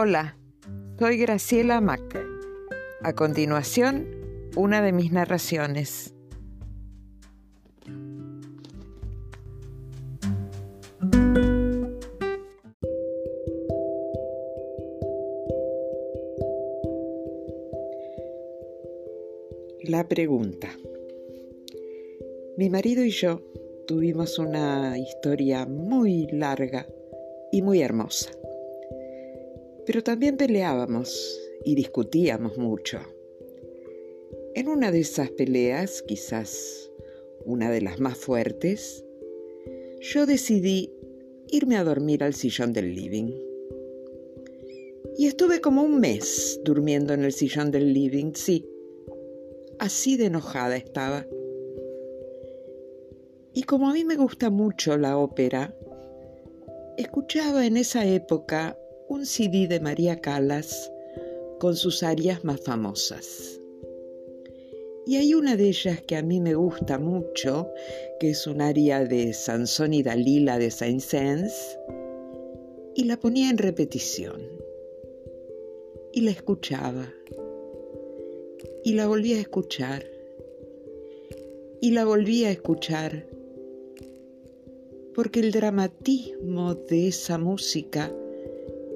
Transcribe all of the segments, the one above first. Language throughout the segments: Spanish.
Hola, soy Graciela Mac. A continuación, una de mis narraciones. La pregunta. Mi marido y yo tuvimos una historia muy larga y muy hermosa pero también peleábamos y discutíamos mucho. En una de esas peleas, quizás una de las más fuertes, yo decidí irme a dormir al sillón del living. Y estuve como un mes durmiendo en el sillón del living, sí. Así de enojada estaba. Y como a mí me gusta mucho la ópera, escuchaba en esa época un CD de María Callas con sus arias más famosas. Y hay una de ellas que a mí me gusta mucho, que es un aria de Sansón y Dalila de Saint-Saëns, y la ponía en repetición. Y la escuchaba. Y la volvía a escuchar. Y la volvía a escuchar. Porque el dramatismo de esa música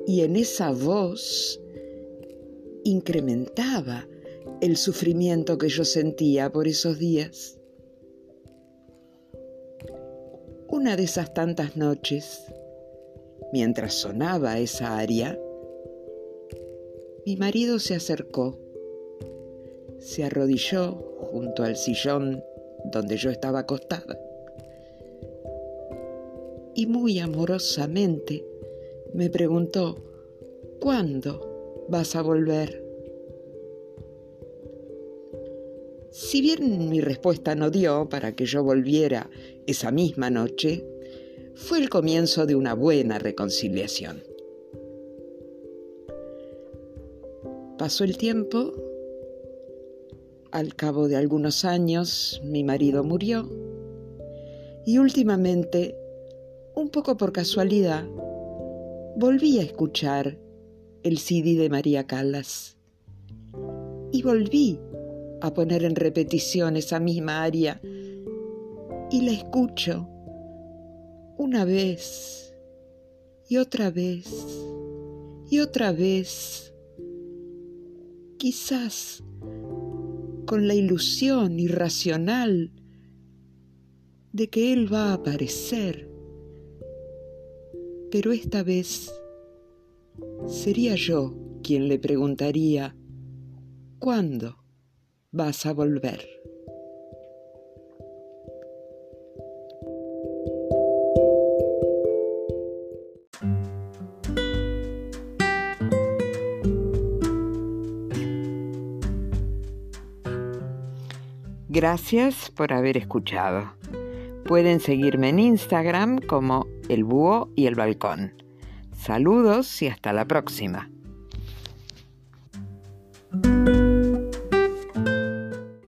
y en esa voz incrementaba el sufrimiento que yo sentía por esos días. Una de esas tantas noches, mientras sonaba esa aria, mi marido se acercó, se arrodilló junto al sillón donde yo estaba acostada y muy amorosamente me preguntó, ¿cuándo vas a volver? Si bien mi respuesta no dio para que yo volviera esa misma noche, fue el comienzo de una buena reconciliación. Pasó el tiempo, al cabo de algunos años mi marido murió y últimamente, un poco por casualidad, volví a escuchar el CD de María Callas. Y volví a poner en repetición esa misma aria. Y la escucho una vez y otra vez y otra vez, quizás con la ilusión irracional de que Él va a aparecer pero esta vez sería yo quien le preguntaría, ¿cuándo vas a volver? Gracias por haber escuchado. Pueden seguirme en Instagram como El Búho y el Balcón. Saludos y hasta la próxima.